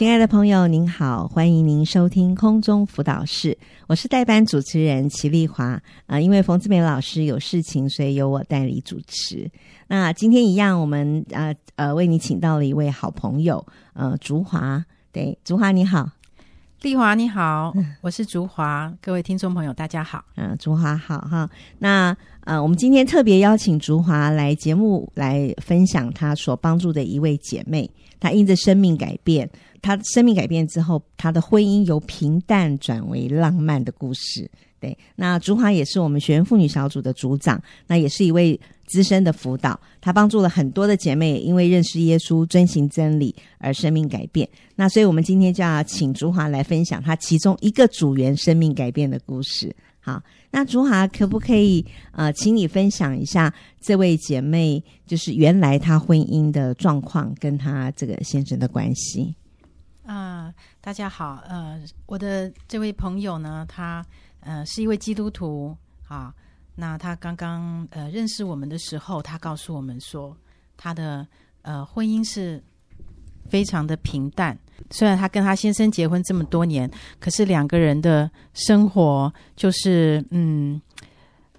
亲爱的朋友，您好，欢迎您收听空中辅导室，我是代班主持人齐丽华。啊、因为冯志美老师有事情，所以由我代理主持。那今天一样，我们呃呃为你请到了一位好朋友，呃，竹华。对，竹华你好，丽华你好，我是竹华，各位听众朋友大家好。嗯、呃，竹华好哈。那呃，我们今天特别邀请竹华来节目来分享她所帮助的一位姐妹，她因着生命改变。她生命改变之后，她的婚姻由平淡转为浪漫的故事。对，那竹华也是我们学员妇女小组的组长，那也是一位资深的辅导。她帮助了很多的姐妹，因为认识耶稣、遵行真理而生命改变。那所以，我们今天就要请竹华来分享他其中一个组员生命改变的故事。好，那竹华可不可以呃，请你分享一下这位姐妹，就是原来她婚姻的状况跟她这个先生的关系？啊、大家好，呃，我的这位朋友呢，他呃是一位基督徒啊。那他刚刚呃认识我们的时候，他告诉我们说，他的呃婚姻是非常的平淡。虽然她跟她先生结婚这么多年，可是两个人的生活就是嗯。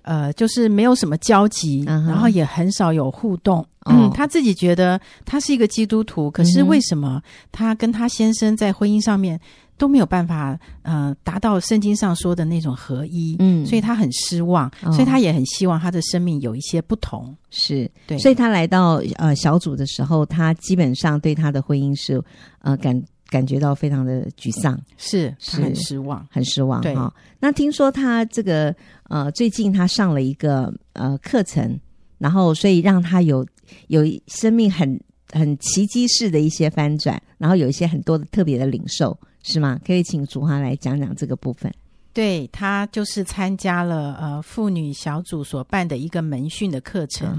呃，就是没有什么交集，uh -huh. 然后也很少有互动。Oh. 嗯，他自己觉得他是一个基督徒，可是为什么他跟他先生在婚姻上面都没有办法呃达到圣经上说的那种合一？嗯，所以他很失望，oh. 所以他也很希望他的生命有一些不同。是对，所以他来到呃小组的时候，他基本上对他的婚姻是呃感。感觉到非常的沮丧，是是很失望，很失望。对，哦，那听说他这个呃，最近他上了一个呃课程，然后所以让他有有生命很很奇迹式的一些翻转，然后有一些很多的特别的领受，是吗？可以请竹华来讲讲这个部分。对，他就是参加了呃妇女小组所办的一个门训的课程，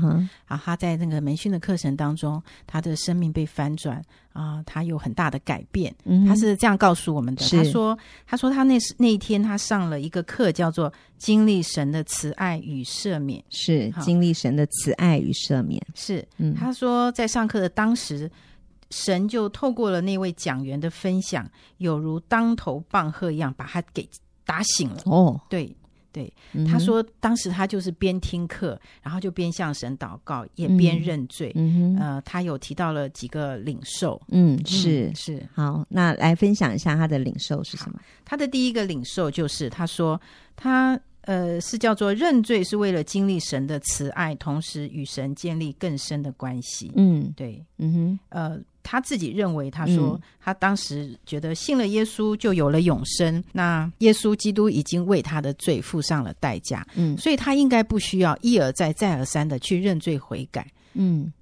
啊、uh -huh.，他在那个门训的课程当中，他的生命被翻转啊、呃，他有很大的改变。Uh -huh. 他是这样告诉我们的，他说，他说他那时那一天他上了一个课，叫做《经历神的慈爱与赦免》，是经历神的慈爱与赦免。是，嗯，他说在上课的当时，神就透过了那位讲员的分享，有如当头棒喝一样，把他给。打醒了哦，对对、嗯，他说当时他就是边听课，然后就边向神祷告，也边认罪。嗯呃，他有提到了几个领受，嗯，是嗯是好，那来分享一下他的领受是什么？他的第一个领受就是他说他呃是叫做认罪是为了经历神的慈爱，同时与神建立更深的关系。嗯，对，嗯哼，呃。他自己认为，他说他当时觉得信了耶稣就有了永生，嗯、那耶稣基督已经为他的罪付上了代价，嗯，所以他应该不需要一而再、再而三的去认罪悔改，嗯。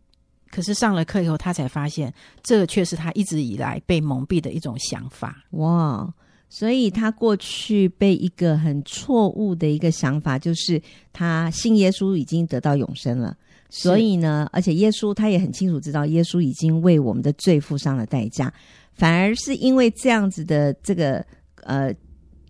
可是上了课以后，他才发现，这却是他一直以来被蒙蔽的一种想法。哇！所以他过去被一个很错误的一个想法，就是他信耶稣已经得到永生了。所以呢，而且耶稣他也很清楚知道，耶稣已经为我们的罪付上了代价，反而是因为这样子的这个呃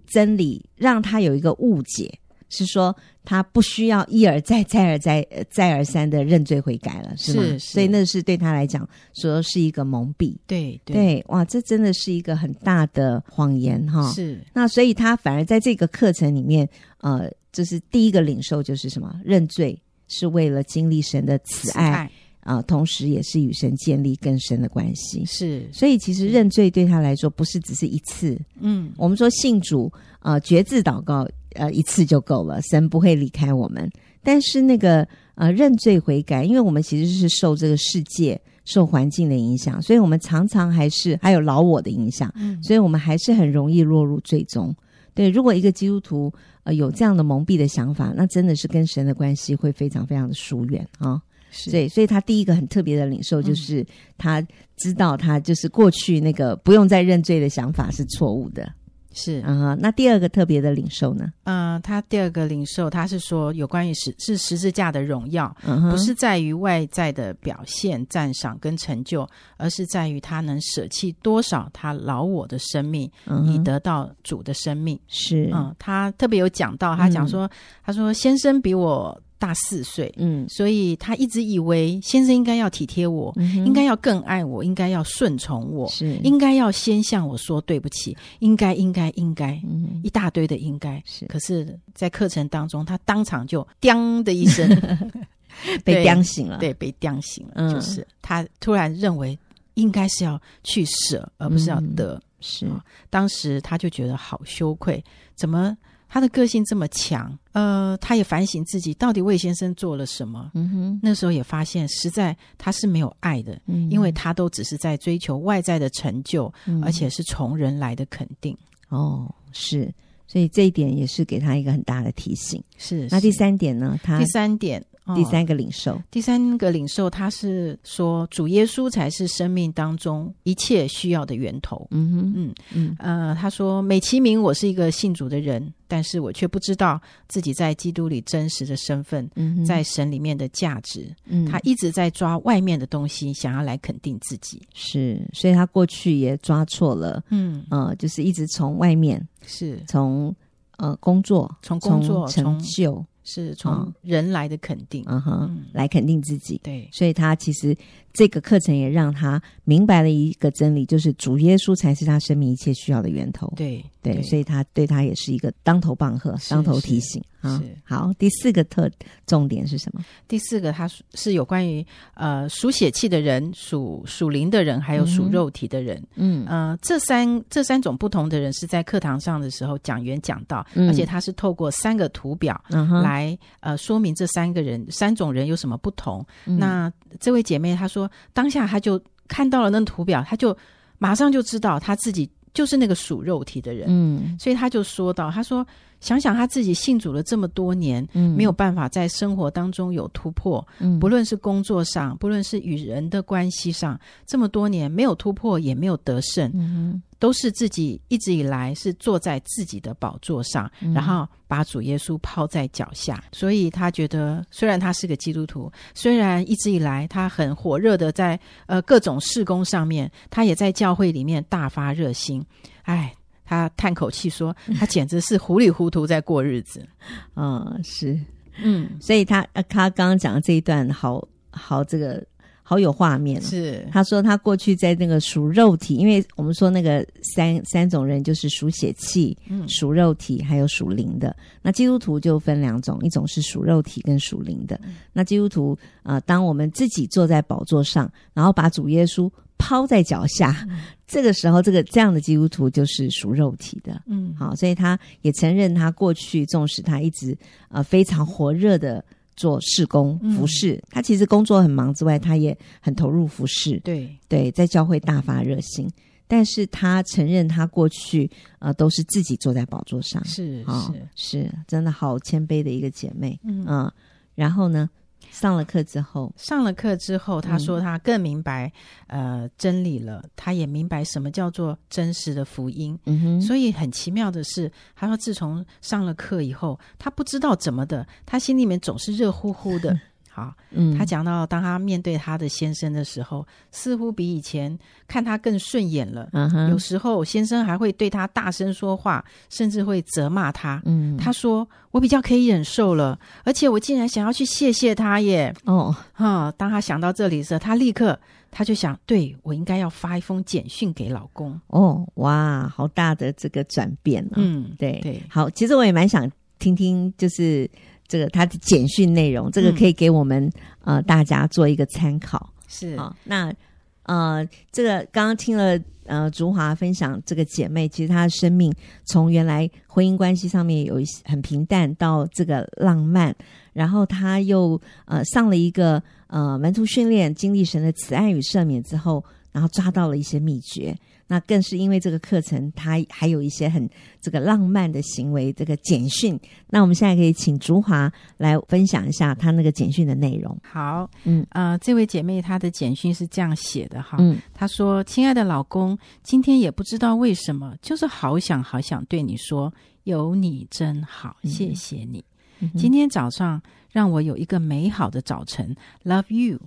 真理，让他有一个误解，是说他不需要一而再、再而再、再而三的认罪悔改了，是吗？是，是。所以那是对他来讲说是一个蒙蔽。对对，对，哇，这真的是一个很大的谎言哈。是。那所以他反而在这个课程里面，呃，就是第一个领受就是什么？认罪。是为了经历神的慈爱啊、呃，同时也是与神建立更深的关系。是，所以其实认罪对他来说不是只是一次。嗯，我们说信主啊、呃，决志祷告呃一次就够了，神不会离开我们。但是那个呃认罪悔改，因为我们其实是受这个世界、受环境的影响，所以我们常常还是还有老我的影响，嗯，所以我们还是很容易落入罪中。对，如果一个基督徒呃有这样的蒙蔽的想法，那真的是跟神的关系会非常非常的疏远啊。是，对，所以他第一个很特别的领受就是他知道他就是过去那个不用再认罪的想法是错误的。是。啊，那第二个特别的领受呢？嗯、呃，他第二个领受，他是说有关于十是十字架的荣耀，嗯，不是在于外在的表现、赞赏跟成就，而是在于他能舍弃多少他老我的生命，嗯，以得到主的生命。是，嗯，他特别有讲到，他讲说，嗯，他说先生比我大四岁，嗯，所以他一直以为先生应该要体贴我，应该要更爱我，应该要顺从我，是。应该要先向我说对不起，应该应该应该，嗯、一大堆的应该。是，可是，在课程当中，他当场就“叮”的一声，被叮醒了，对，被叮醒了，嗯、就是他突然认为应该是要去舍，而不是要得。嗯、是、哦，当时他就觉得好羞愧，怎么？他的个性这么强，呃，他也反省自己到底魏先生做了什么。嗯哼，那时候也发现，实在他是没有爱的，嗯、因为他都只是在追求外在的成就，嗯、而且是从人来的肯定。哦，是，所以这一点也是给他一个很大的提醒。是，那第三点呢？他第三点。第三个领受，第三个领受，他是说主耶稣才是生命当中一切需要的源头。嗯哼，嗯嗯，呃，他说美其名我是一个信主的人，但是我却不知道自己在基督里真实的身份，嗯，在神里面的价值。嗯，他一直在抓外面的东西，想要来肯定自己。是，所以他过去也抓错了。嗯，呃，就是一直从外面，是从呃工作，从工作成就。是从人来的肯定，嗯哼，嗯。来肯定自己。对，所以他其实这个课程也让他明白了一个真理，就是主耶稣才是他生命一切需要的源头。对，对，对，所以他对他也是一个当头棒喝，当头提醒。啊，是好。第四个特重点是什么？第四个，它是有关于呃属血气的人、属属灵的人，还有属肉体的人。嗯，呃，这三这三种不同的人是在课堂上的时候讲员讲到，嗯、而且他是透过三个图表来、嗯、呃说明这三个人三种人有什么不同。嗯、那这位姐妹她说，当下他就看到了那图表，他就马上就知道他自己就是那个属肉体的人。嗯，所以他就说到，他说。想想他自己信主了这么多年，嗯，没有办法在生活当中有突破，嗯，不论是工作上，不论是与人的关系上，这么多年没有突破，也没有得胜，嗯哼，都是自己一直以来是坐在自己的宝座上，嗯，然后把主耶稣抛在脚下，所以他觉得，虽然他是个基督徒，虽然一直以来他很火热的在呃各种事工上面，他也在教会里面大发热心，哎。他叹口气说：“ 他简直是糊里糊涂在过日子。”嗯，是，嗯，所以他他刚刚讲的这一段好好这个好有画面。是，他说他过去在那个属肉体，因为我们说那个三三种人就是属血气、嗯、属肉体还有属灵的。那基督徒就分两种，一种是属肉体跟属灵的。嗯、那基督徒啊、呃，当我们自己坐在宝座上，然后把主耶稣。抛在脚下，嗯、这个时候，这个这样的基督徒就是属肉体的，嗯，好，所以他也承认他过去，纵使他一直呃非常火热的做事工服饰，嗯、他其实工作很忙之外，他也很投入服饰，对。对，在教会大发热心，但是他承认他过去呃都是自己坐在宝座上，是是、哦、是，真的好谦卑的一个姐妹，嗯，嗯，然后呢？上了课之后，上了课之后，他说他更明白，嗯、呃，真理了。他也明白什么叫做真实的福音。嗯哼，所以很奇妙的是，他说自从上了课以后，他不知道怎么的，他心里面总是热乎乎的。好，嗯，他讲到，当他面对他的先生的时候，似乎比以前看他更顺眼了。嗯哼，有时候先生还会对他大声说话，甚至会责骂他。嗯，他说我比较可以忍受了，而且我竟然想要去谢谢他耶。哦，哈，当他想到这里的时候，他立刻他就想，对，我应该要发一封简讯给老公。哦，哇，好大的这个转变啊。嗯，对对，好，其实我也蛮想听听，就是。这个他的简讯内容，这个可以给我们、嗯、呃大家做一个参考。是啊，那呃，这个刚刚听了呃竹华分享，这个姐妹其实她的生命从原来婚姻关系上面有一些很平淡，到这个浪漫，然后她又呃上了一个呃门徒训练，经历神的慈爱与赦免之后，然后抓到了一些秘诀。那更是因为这个课程，它还有一些很这个浪漫的行为，这个简讯。那我们现在可以请竹华来分享一下她那个简讯的内容。好，嗯，呃，这位姐妹她的简讯是这样写的哈，嗯，她说：“亲爱的老公，今天也不知道为什么，就是好想好想对你说，有你真好，谢谢你。嗯，今天早上让我有一个美好的早晨，Love you。”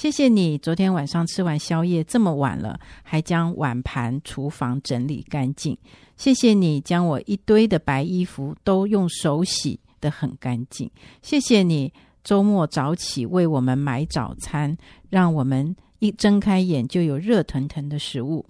谢谢你，昨天晚上吃完宵夜这么晚了，还将碗盘、厨房整理干净。谢谢你将我一堆的白衣服都用手洗得很干净。谢谢你周末早起为我们买早餐，让我们一睁开眼就有热腾腾的食物。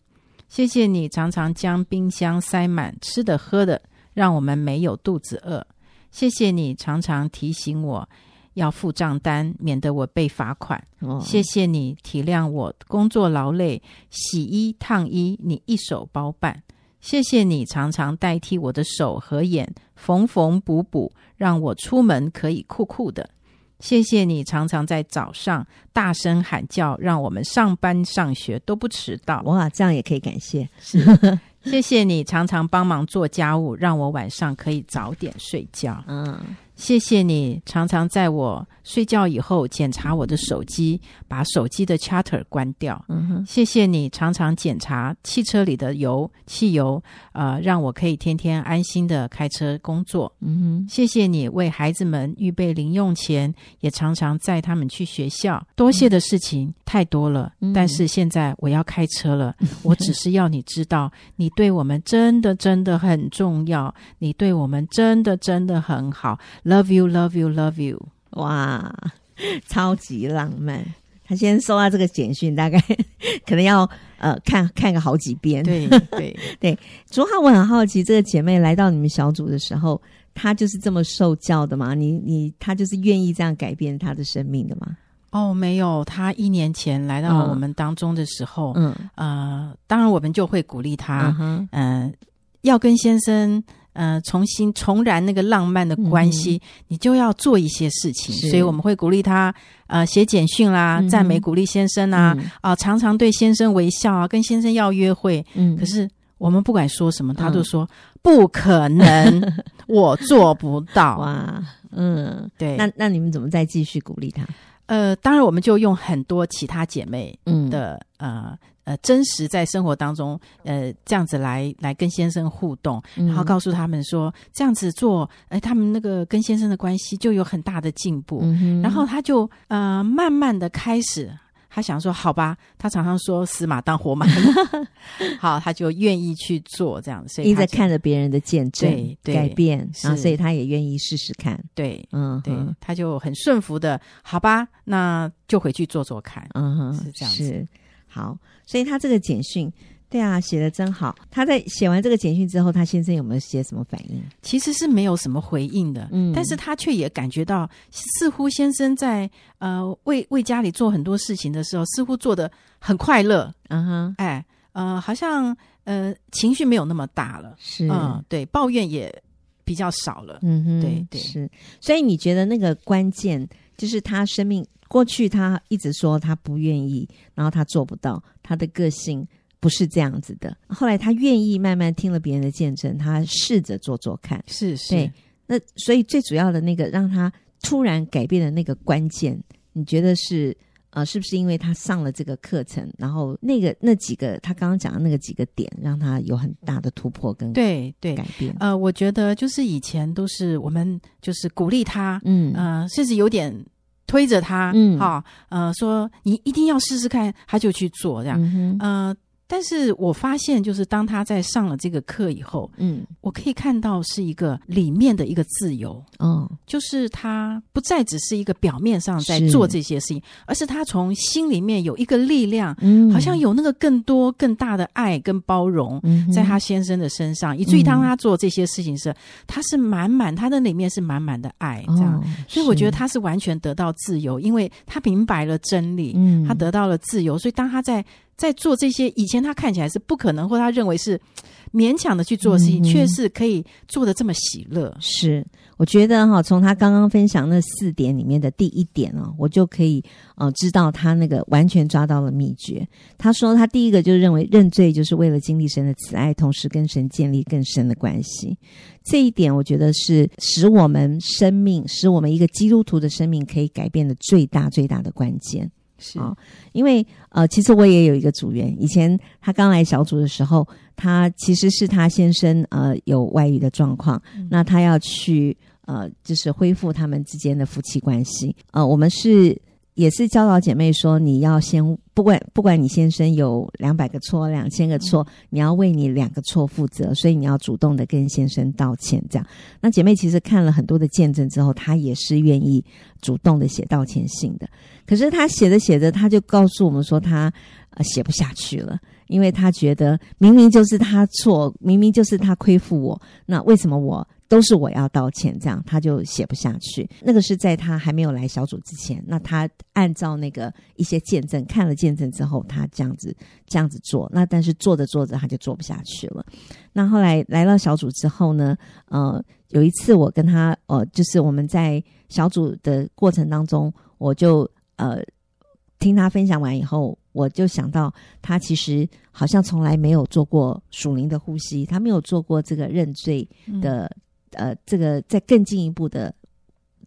谢谢你常常将冰箱塞满吃的喝的，让我们没有肚子饿。谢谢你常常提醒我要付账单，免得我被罚款。哦，谢谢你体谅我工作劳累，洗衣烫衣你一手包办。谢谢你常常代替我的手和眼缝缝补补，让我出门可以酷酷的。谢谢你常常在早上大声喊叫，让我们上班上学都不迟到。哇，这样也可以感谢。是，谢谢你常常帮忙做家务，让我晚上可以早点睡觉。嗯。谢谢你常常在我睡觉以后检查我的手机，把手机的 charter 关掉。嗯哼，谢谢你常常检查汽车里的油、汽油，呃，让我可以天天安心的开车工作。嗯哼，谢谢你为孩子们预备零用钱，也常常载他们去学校。多谢的事情太多了，嗯，但是现在我要开车了。嗯，我只是要你知道，你对我们真的真的很重要，你对我们真的真的很好。Love you, love you, love you！哇，超级浪漫。他先收到这个简讯，大概可能要呃看看个好几遍。对对对。朱浩，我很好奇，这个姐妹来到你们小组的时候，她就是这么受教的吗？你你她就是愿意这样改变她的生命的吗？哦，没有。她一年前来到我们当中的时候，嗯呃，当然我们就会鼓励她，嗯、呃，要跟先生。呃，重新重燃那个浪漫的关系，嗯、你就要做一些事情。所以我们会鼓励他，呃，写简讯啦，赞、嗯、美鼓励先生啊，啊、常常对先生微笑啊，跟先生要约会。嗯，可是我们不管说什么，他都说、嗯、不可能，我做不到。哇，嗯，对。那那你们怎么再继续鼓励他？呃，当然，我们就用很多其他姐妹的、嗯、呃。呃，真实在生活当中，呃，这样子来来跟先生互动，然后告诉他们说，这样子做，哎，他们那个跟先生的关系就有很大的进步。嗯、然后他就呃，慢慢的开始，他想说，好吧，他常常说死马当活马，好，他就愿意去做这样，所以一直看着别人的见证对对改变，然后所以他也愿意试试看。对，嗯，对，他就很顺服的，好吧，那就回去做做看。嗯哼，是这样子。好，所以他这个简讯，对啊，写的真好。他在写完这个简讯之后，他先生有没有写什么反应？其实是没有什么回应的，嗯，但是他却也感觉到，似乎先生在呃为为家里做很多事情的时候，似乎做的很快乐，嗯哼，哎，呃，好像呃情绪没有那么大了，是，嗯，对，抱怨也比较少了，嗯哼，对对是。所以你觉得那个关键就是他生命。过去他一直说他不愿意，然后他做不到，他的个性不是这样子的。后来他愿意，慢慢听了别人的见证，他试着做做看。是是，对。那所以最主要的那个让他突然改变的那个关键，你觉得是呃，是不是因为他上了这个课程，然后那个那几个他刚刚讲的那个几个点，让他有很大的突破跟对对改变？呃，我觉得就是以前都是我们就是鼓励他，嗯呃，甚至有点。推着他，嗯，哈，呃，说你一定要试试看，他就去做这样，嗯、呃。但是我发现，就是当他在上了这个课以后，嗯，我可以看到是一个里面的一个自由，嗯，就是他不再只是一个表面上在做这些事情，而是他从心里面有一个力量，嗯，好像有那个更多更大的爱跟包容，在他先生的身上，嗯、以至于当他做这些事情时，他是满满，他的里面是满满的爱，这样，哦、所以我觉得他是完全得到自由，因为他明白了真理，嗯，他得到了自由，所以当他在。在做这些以前，他看起来是不可能，或他认为是勉强的去做的事情，却、嗯、是可以做得这么喜乐。是，我觉得哈，从他刚刚分享那四点里面的第一点哦，我就可以呃知道他那个完全抓到了秘诀。他说，他第一个就认为认罪就是为了经历神的慈爱，同时跟神建立更深的关系。这一点，我觉得是使我们生命，使我们一个基督徒的生命可以改变的最大最大的关键。是啊，因为呃，其实我也有一个组员，以前他刚来小组的时候，他其实是他先生呃有外遇的状况，嗯、那他要去呃就是恢复他们之间的夫妻关系，呃，我们是。也是教导姐妹说，你要先不管不管你先生有两百个错、两千个错，你要为你两个错负责，所以你要主动的跟先生道歉。这样，那姐妹其实看了很多的见证之后，她也是愿意主动的写道歉信的。可是她写着写着，她就告诉我们说，她呃写不下去了，因为她觉得明明就是她错，明明就是她亏负我，那为什么我？都是我要道歉，这样他就写不下去。那个是在他还没有来小组之前，那他按照那个一些见证，看了见证之后，他这样子这样子做。那但是做着做着，他就做不下去了。那后来来了小组之后呢，呃，有一次我跟他，呃，就是我们在小组的过程当中，我就呃听他分享完以后，我就想到他其实好像从来没有做过属灵的呼吸，他没有做过这个认罪的。嗯呃，这个再更进一步的，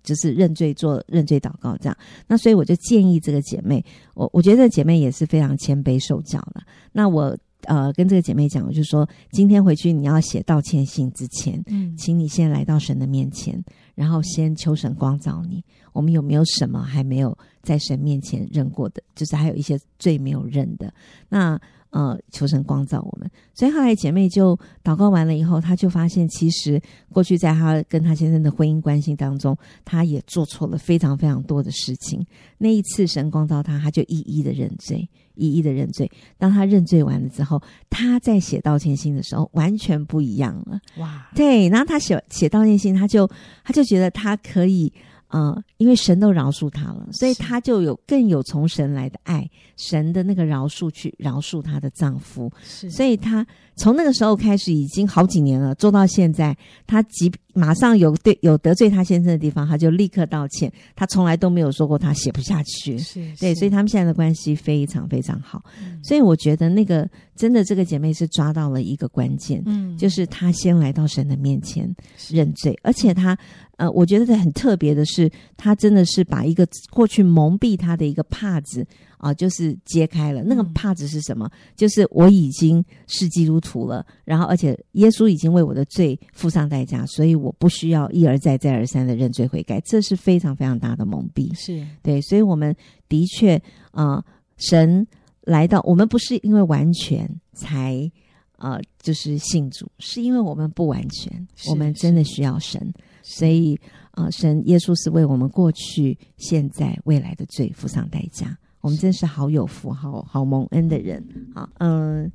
就是认罪做认罪祷告这样。那所以我就建议这个姐妹，我我觉得这个姐妹也是非常谦卑受教了。那我呃跟这个姐妹讲，我就说今天回去你要写道歉信之前，嗯，请你先来到神的面前，然后先求神光照你，我们有没有什么还没有在神面前认过的，就是还有一些罪没有认的。那呃，求神光照我们，所以后来姐妹就祷告完了以后，她就发现，其实过去在她跟她先生的婚姻关系当中，她也做错了非常非常多的事情。那一次神光照她，她就一一的认罪，一一的认罪。当她认罪完了之后，她在写道歉信的时候，完全不一样了。哇，对，然后她写写道歉信，她就她就觉得她可以。嗯，因为神都饶恕他了，所以他就有更有从神来的爱，神的那个饶恕去饶恕她的丈夫，是，所以她从那个时候开始，已经好几年了，做到现在，她即马上有对有得罪他先生的地方，他就立刻道歉，他从来都没有说过他写不下去，是，对，所以他们现在的关系非常非常好，嗯，所以我觉得那个真的这个姐妹是抓到了一个关键，嗯，就是她先来到神的面前认罪，而且她。呃，我觉得很特别的是，她真的是把一个过去蒙蔽她的一个帕子啊、呃，就是揭开了。那个帕子是什么？就是我已经是基督徒了，然后而且耶稣已经为我的罪付上代价，所以我不需要一而再、再而三的认罪悔改。这是非常非常大的蒙蔽，是对。所以我们的确啊、呃，神来到我们不是因为完全才呃，就是信主，是因为我们不完全，我们真的需要神。所以，啊、呃，神耶稣是为我们过去、现在、未来的罪付上代价。我们真是好有福、好好蒙恩的人。啊，嗯，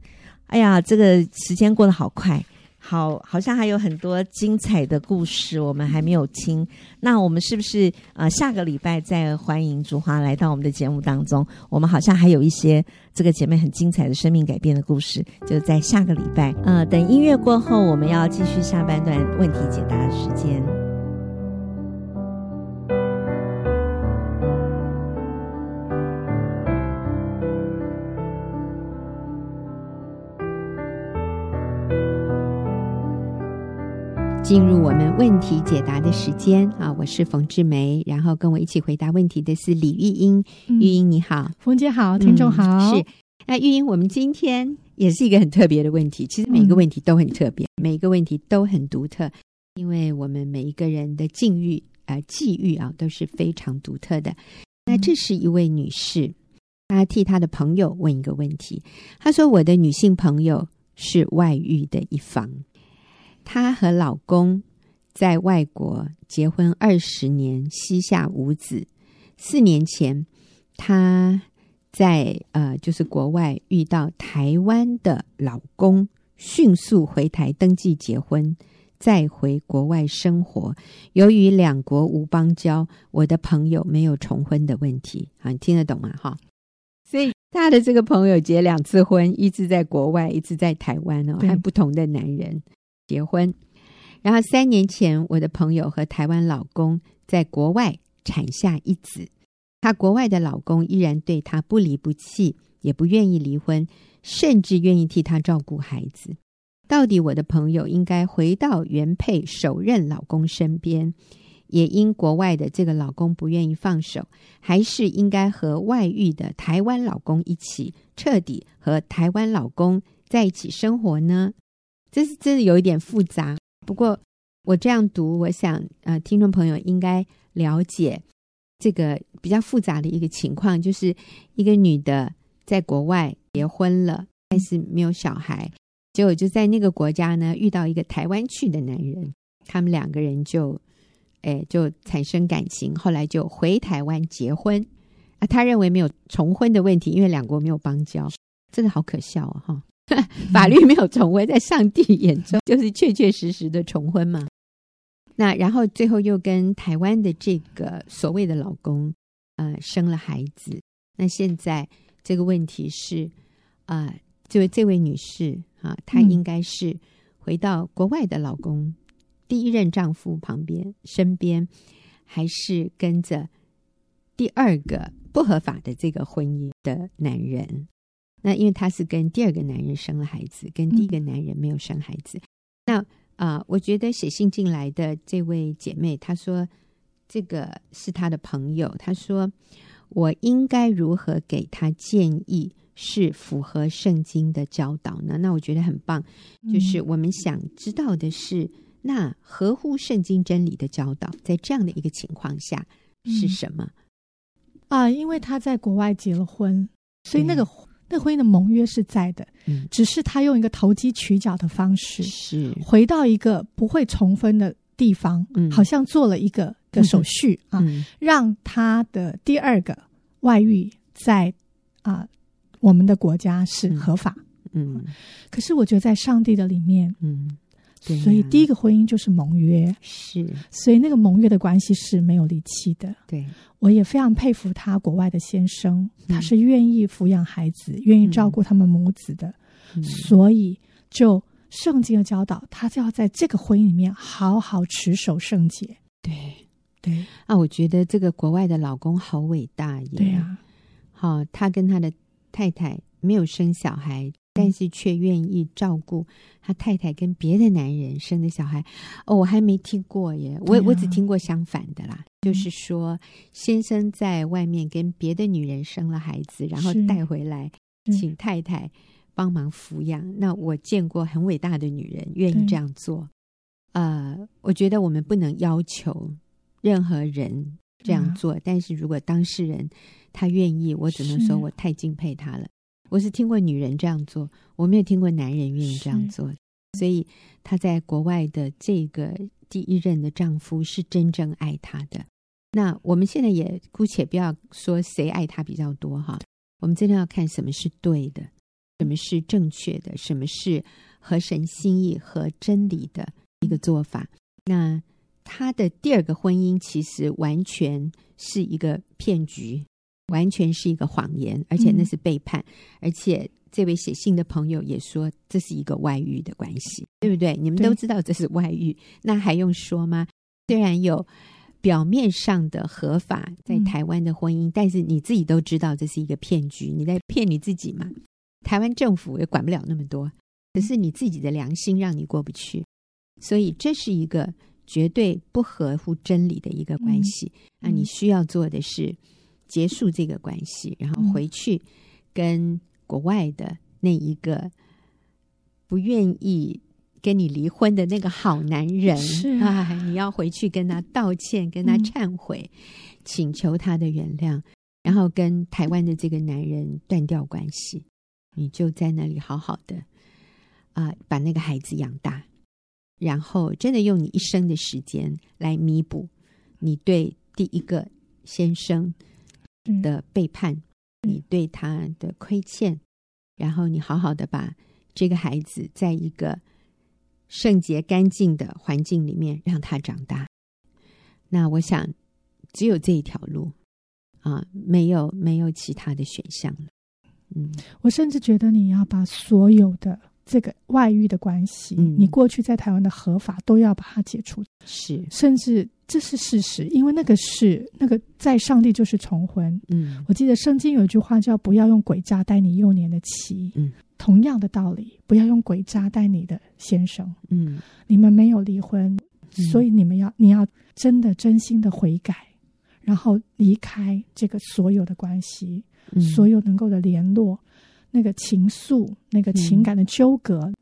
哎呀，这个时间过得好快，好，好像还有很多精彩的故事我们还没有听。那我们是不是呃下个礼拜再欢迎竹华来到我们的节目当中？我们好像还有一些这个姐妹很精彩的生命改变的故事，就在下个礼拜。呃，等音乐过后，我们要继续下半段问题解答的时间。进入我们问题解答的时间啊！我是冯志梅，然后跟我一起回答问题的是李玉英。玉英你好，冯姐好，听众好。嗯、是那玉英，我们今天也是一个很特别的问题。其实每一个问题都很特别，嗯、每一个问题都很独特，因为我们每一个人的境遇啊、呃、际遇啊都是非常独特的。那这是一位女士，她替她的朋友问一个问题。她说：“我的女性朋友是外遇的一方。”她和老公在外国结婚二十年，膝下无子。四年前，她在呃，就是国外遇到台湾的老公，迅速回台登记结婚，再回国外生活。由于两国无邦交，我的朋友没有重婚的问题。好，你听得懂吗？哈，所以他的这个朋友结两次婚，一直在国外，一直在台湾哦，和不同的男人。结婚，然后三年前，我的朋友和台湾老公在国外产下一子，她国外的老公依然对她不离不弃，也不愿意离婚，甚至愿意替她照顾孩子。到底我的朋友应该回到原配首任老公身边，也因国外的这个老公不愿意放手，还是应该和外遇的台湾老公一起彻底和台湾老公在一起生活呢？这是真的有一点复杂，不过我这样读，我想呃，听众朋友应该了解，这个比较复杂的一个情况，就是一个女的在国外结婚了，但是没有小孩，结果就在那个国家呢遇到一个台湾去的男人，他们两个人就哎就产生感情，后来就回台湾结婚啊。他认为没有重婚的问题，因为两国没有邦交，真的好可笑啊！哈，法律没有重婚，在上帝眼中 就是确确实实的重婚嘛。那然后最后又跟台湾的这个所谓的老公，呃，生了孩子。那现在这个问题是，啊、呃，这位这位女士啊，她应该是回到国外的老公、第一任丈夫旁边身边，还是跟着第二个不合法的这个婚姻的男人？那因为她是跟第二个男人生了孩子，跟第一个男人没有生孩子。嗯、那。啊、呃，我觉得写信进来的这位姐妹，她说这个是她的朋友。她说我应该如何给她建议是符合圣经的教导呢？那我觉得很棒，就是我们想知道的是，嗯、那合乎圣经真理的教导，在这样的一个情况下是什么？啊、呃，因为他在国外结了婚，所以那个。那婚姻的盟约是在的，嗯，只是他用一个投机取巧的方式，是。回到一个不会重婚的地方，嗯，好像做了一个的手续啊，嗯，让他的第二个外遇在啊我们的国家是合法，嗯，嗯，可是我觉得在上帝的里面，嗯。所以第一个婚姻就是盟约，是，所以那个盟约的关系是没有离弃的。对，我也非常佩服他国外的先生，嗯、他是愿意抚养孩子，愿意照顾他们母子的。嗯、所以就圣经的教导，他就要在这个婚姻里面好好持守圣洁。对，对啊，我觉得这个国外的老公好伟大耶。对啊，好，他跟他的太太没有生小孩。但是却愿意照顾他太太跟别的男人生的小孩。哦，我还没听过耶，我、啊、我只听过相反的啦，嗯、就是说先生在外面跟别的女人生了孩子，然后带回来请太太帮忙抚养。那我见过很伟大的女人愿意这样做，呃，我觉得我们不能要求任何人这样做，啊、但是如果当事人他愿意，我只能说我太敬佩他了。我是听过女人这样做，我没有听过男人愿意这样做，所以她在国外的这个第一任的丈夫是真正爱她的。那我们现在也姑且不要说谁爱她比较多哈，我们真的要看什么是对的，什么是正确的，什么是合神心意和真理的一个做法。那她的第二个婚姻其实完全是一个骗局。完全是一个谎言，而且那是背叛，嗯、而且这位写信的朋友也说这是一个外遇的关系，对不对？你们都知道这是外遇，那还用说吗？虽然有表面上的合法在台湾的婚姻，嗯、但是你自己都知道这是一个骗局，你在骗你自己嘛？台湾政府也管不了那么多，可是你自己的良心让你过不去，所以这是一个绝对不合乎真理的一个关系。嗯、那你需要做的是。结束这个关系，然后回去跟国外的那一个不愿意跟你离婚的那个好男人是啊，你要回去跟他道歉，跟他忏悔，嗯、请求他的原谅，然后跟台湾的这个男人断掉关系，你就在那里好好的啊、呃，把那个孩子养大，然后真的用你一生的时间来弥补你对第一个先生。的背叛，你对他的亏欠，然后你好好的把这个孩子在一个圣洁干净的环境里面让他长大。那我想，只有这一条路啊，没有没有其他的选项了。嗯，我甚至觉得你要把所有的这个外遇的关系，嗯，你过去在台湾的合法都要把它解除，是，甚至。这是事实，因为那个是那个在上帝就是重婚。嗯，我记得圣经有一句话叫“不要用鬼诈待你幼年的妻”。嗯，同样的道理，不要用鬼诈待你的先生。嗯，你们没有离婚，嗯、所以你们要你要真的真心的悔改，然后离开这个所有的关系，嗯、所有能够的联络，那个情愫，那个情感的纠葛。嗯、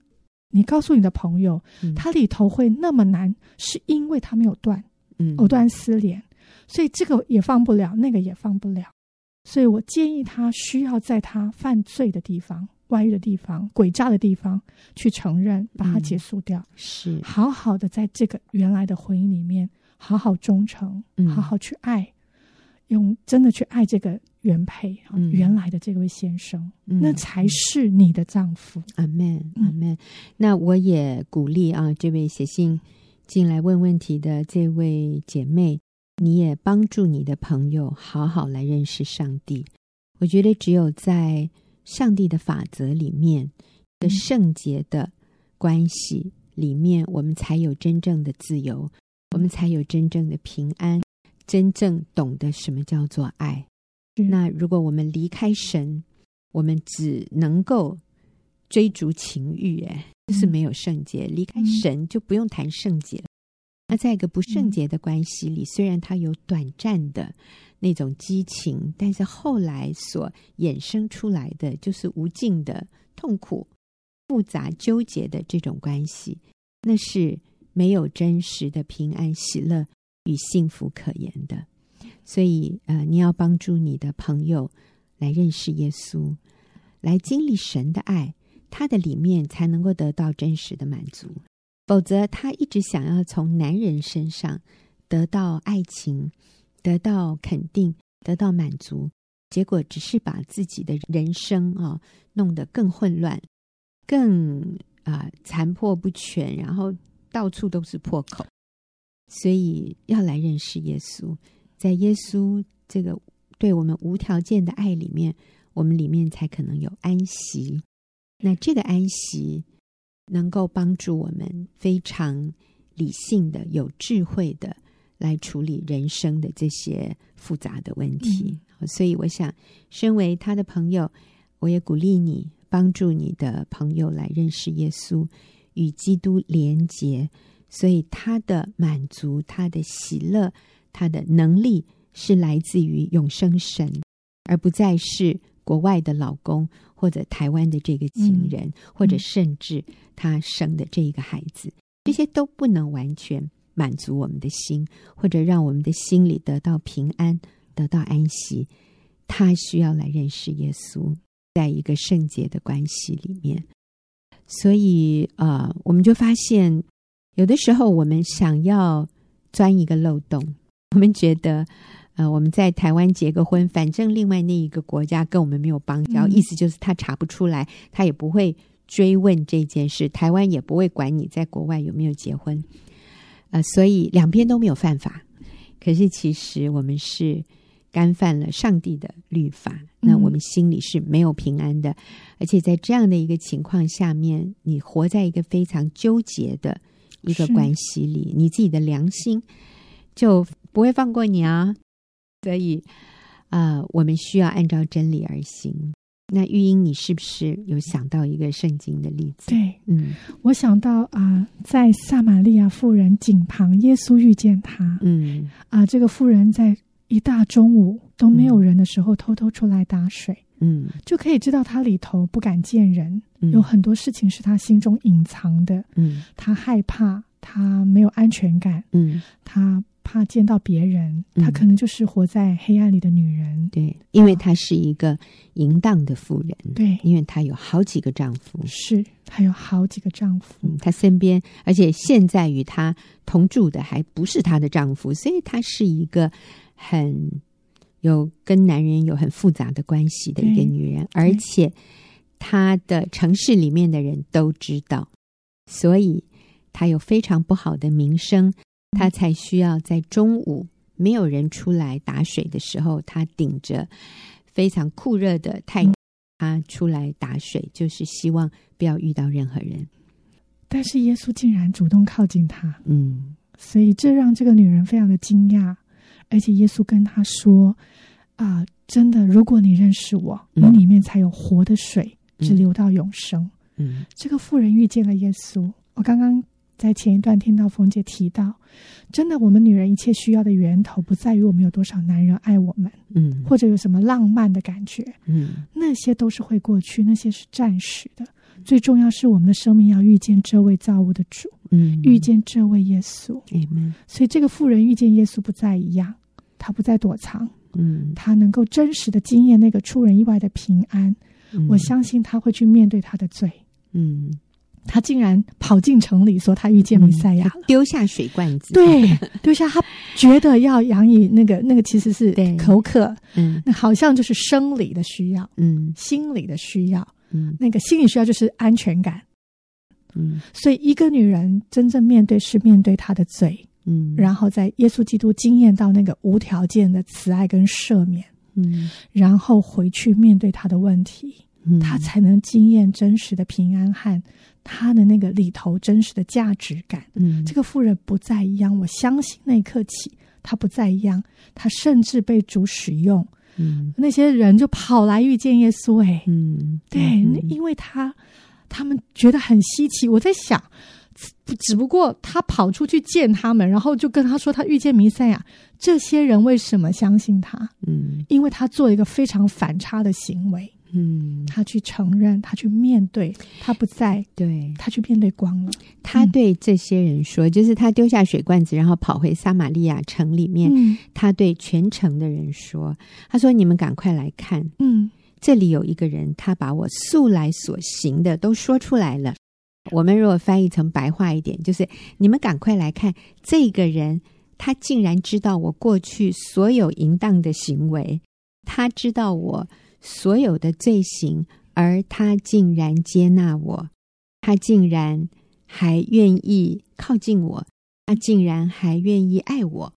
你告诉你的朋友，嗯、他里头会那么难，是因为他没有断。嗯，藕断丝连，所以这个也放不了，那个也放不了。所以我建议他需要在他犯罪的地方、外遇的地方、诡诈的地方去承认，把它结束掉。嗯、是好好的在这个原来的婚姻里面，好好忠诚，好好去爱，嗯、用真的去爱这个原配，嗯、原来的这位先生，嗯、那才是你的丈夫。阿门，阿门。那我也鼓励啊，这位写信进来问问题的这位姐妹。你也帮助你的朋友好好来认识上帝。我觉得只有在上帝的法则里面的圣洁的关系里面，我们才有真正的自由，我们才有真正的平安，真正懂得什么叫做爱。那如果我们离开神，我们只能够追逐情欲，哎，就是没有圣洁。离开神就不用谈圣洁。那在一个不圣洁的关系里，嗯、虽然它有短暂的那种激情，但是后来所衍生出来的就是无尽的痛苦、复杂纠结的这种关系，那是没有真实的平安、喜乐与幸福可言的。所以，呃，你要帮助你的朋友来认识耶稣，来经历神的爱，他的里面才能够得到真实的满足。否则，他一直想要从男人身上得到爱情，得到肯定，得到满足，结果只是把自己的人生啊弄得更混乱，更啊残破不全，然后到处都是破口。所以要来认识耶稣，在耶稣这个对我们无条件的爱里面，我们里面才可能有安息。那这个安息。能够帮助我们非常理性的、有智慧的来处理人生的这些复杂的问题。嗯、所以，我想，身为他的朋友，我也鼓励你帮助你的朋友来认识耶稣，与基督连结。所以，他的满足、他的喜乐、他的能力，是来自于永生神，而不再是国外的老公。或者台湾的这个情人，嗯、或者甚至他生的这一个孩子，嗯、这些都不能完全满足我们的心，或者让我们的心里得到平安、得到安息。他需要来认识耶稣，在一个圣洁的关系里面。所以，呃，我们就发现，有的时候我们想要钻一个漏洞，我们觉得。呃，我们在台湾结个婚，反正另外那一个国家跟我们没有邦交，嗯、意思就是他查不出来，他也不会追问这件事，台湾也不会管你在国外有没有结婚。呃，所以两边都没有犯法，可是其实我们是干犯了上帝的律法，那我们心里是没有平安的，嗯、而且在这样的一个情况下面，你活在一个非常纠结的一个关系里，你自己的良心就不会放过你啊。所以，呃，我们需要按照真理而行。那玉英，你是不是有想到一个圣经的例子？对，嗯，我想到啊、呃，在撒玛利亚妇人井旁，耶稣遇见他。嗯，啊、呃，这个妇人在一大中午都没有人的时候，偷偷出来打水。嗯，就可以知道他里头不敢见人，嗯、有很多事情是他心中隐藏的。嗯，他害怕，他没有安全感。嗯，她。怕见到别人，她可能就是活在黑暗里的女人。嗯、对，因为她是一个淫荡的妇人。对，因为她有好几个丈夫。是，她有好几个丈夫。嗯，她身边，而且现在与她同住的还不是她的丈夫，所以她是一个很有跟男人有很复杂的关系的一个女人，而且她的城市里面的人都知道，所以她有非常不好的名声。他才需要在中午没有人出来打水的时候，他顶着非常酷热的太阳，他出来打水，就是希望不要遇到任何人。但是耶稣竟然主动靠近他，嗯，所以这让这个女人非常的惊讶。而且耶稣跟他说：“啊、呃，真的，如果你认识我，你里面才有活的水，直流到永生。”嗯，这个妇人遇见了耶稣。我刚刚。在前一段听到冯姐提到，真的，我们女人一切需要的源头不在于我们有多少男人爱我们，嗯，或者有什么浪漫的感觉，嗯，那些都是会过去，那些是暂时的。最重要是我们的生命要遇见这位造物的主，嗯，遇见这位耶稣，嗯，所以这个妇人遇见耶稣不再一样，她不再躲藏，嗯，她能够真实的经验那个出人意外的平安。嗯、我相信她会去面对她的罪，嗯，他竟然跑进城里说他遇见弥赛亚，丢下水罐子，对，丢下他觉得要养以那个那个其实是口渴，嗯，那好像就是生理的需要，嗯，心理的需要，嗯，那个心理需要就是安全感，嗯，所以一个女人真正面对是面对她的罪，嗯，然后在耶稣基督经验到那个无条件的慈爱跟赦免。嗯，然后回去面对她的问题，嗯，他才能经验真实的平安和他的那个里头真实的价值感。嗯，这个妇人不再一样，我相信那一刻起，他不再一样，他甚至被主使用。嗯，那些人就跑来遇见耶稣，哎，嗯，对，嗯，因为他他们觉得很稀奇。我在想。只不过他跑出去见他们，然后就跟他说他遇见弥赛亚。这些人为什么相信他？嗯，因为他做一个非常反差的行为。嗯，他去承认，他去面对，他不在对，他去面对光了。他对这些人说，就是他丢下水罐子，然后跑回撒玛利亚城里面。嗯，他对全城的人说：“他说你们赶快来看，嗯，这里有一个人，他把我素来所行的都说出来了。”我们如果翻译成白话一点，就是你们赶快来看这个人，他竟然知道我过去所有淫荡的行为，他知道我所有的罪行，而他竟然接纳我，他竟然还愿意靠近我，他竟然还愿意爱我，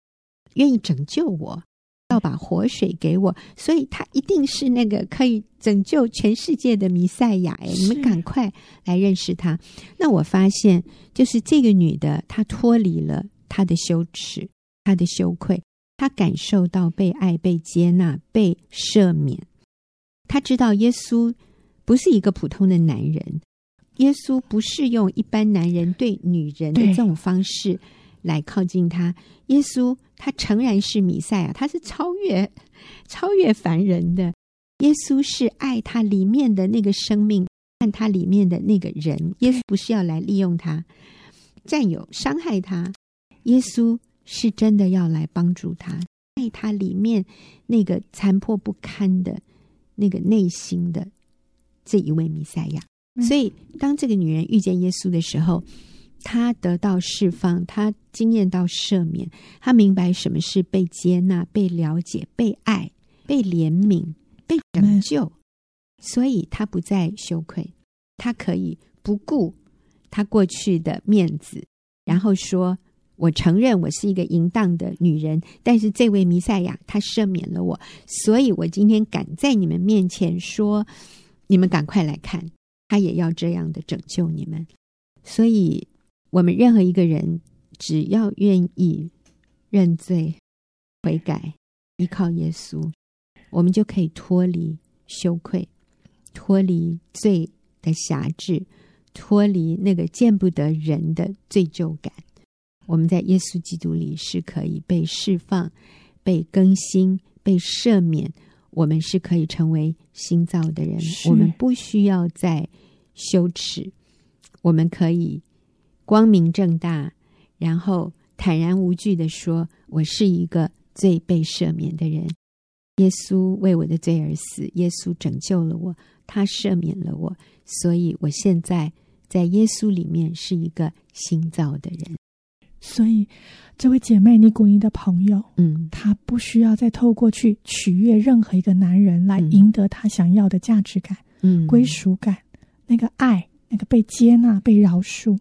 愿意拯救我。要把活水给我，所以他一定是那个可以拯救全世界的弥赛亚。哎，你们赶快来认识他。那我发现，就是这个女的，她脱离了她的羞耻、她的羞愧，她感受到被爱、被接纳、被赦免。她知道耶稣不是一个普通的男人，耶稣不是用一般男人对女人的这种方式。来靠近他，耶稣他诚然是弥赛亚，他是超越 超越凡人的。耶稣是爱他里面的那个生命，爱他里面的那个人。耶稣不是要来利用他、占有、伤害他。耶稣是真的要来帮助他，爱他里面那个残破不堪的那个内心的这一位弥赛亚。所以，当这个女人遇见耶稣的时候，她得到释放，她经验到赦免，她明白什么是被接纳、被了解、被爱、被怜悯、被拯救，所以她不再羞愧，她可以不顾她过去的面子，然后说：“我承认我是一个淫荡的女人，但是这位弥赛亚他赦免了我，所以我今天敢在你们面前说，你们赶快来看，他也要这样的拯救你们，所以。”我们任何一个人，只要愿意认罪、悔改、依靠耶稣，我们就可以脱离羞愧，脱离罪的辖制，脱离那个见不得人的罪疚感。我们在耶稣基督里是可以被释放、被更新、被赦免。我们是可以成为新造的人。我们不需要再羞耻，我们可以。光明正大，然后坦然无惧地说：“我是一个罪被赦免的人，耶稣为我的罪而死，耶稣拯救了我，他赦免了我，所以我现在在耶稣里面是一个新造的人。”所以，这位姐妹尼古尼的朋友，嗯，她不需要再透过去取悦任何一个男人来赢得她想要的价值感、嗯，归属感，那个爱，那个被接纳、被饶恕。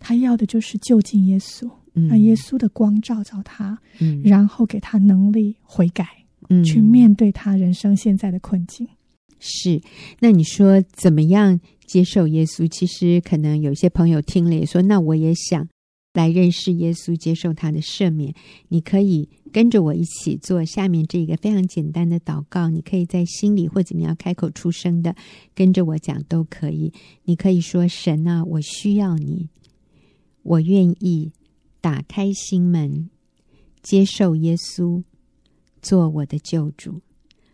他要的就是就近耶稣，让、嗯、耶稣的光照照他，嗯，然后给他能力悔改，嗯，去面对他人生现在的困境。是，那你说怎么样接受耶稣？其实可能有些朋友听了也说，那我也想来认识耶稣，接受他的赦免。你可以跟着我一起做下面这个非常简单的祷告。你可以在心里，或者你要开口出声的，跟着我讲都可以。你可以说：“神啊，我需要你。”我愿意打开心门，接受耶稣做我的救主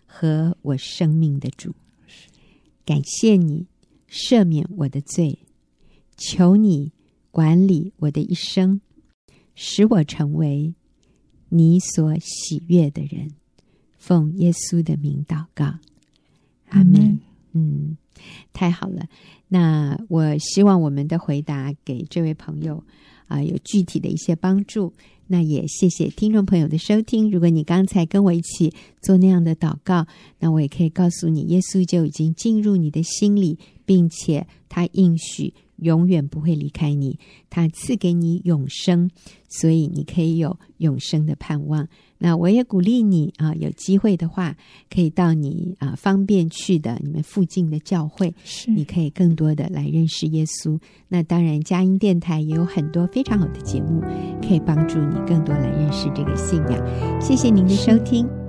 和我生命的主。感谢你赦免我的罪，求你管理我的一生，使我成为你所喜悦的人。奉耶稣的名祷告，阿门。嗯，太好了。那我希望我们的回答给这位朋友啊、呃，有具体的一些帮助。那也谢谢听众朋友的收听。如果你刚才跟我一起做那样的祷告，那我也可以告诉你，耶稣就已经进入你的心里，并且他应许永远不会离开你，他赐给你永生，所以你可以有永生的盼望。那我也鼓励你啊，有机会的话，可以到你啊方便去的你们附近的教会，是你可以更多的来认识耶稣。那当然，佳音电台也有很多非常好的节目，可以帮助你更多来认识这个信仰。谢谢您的收听。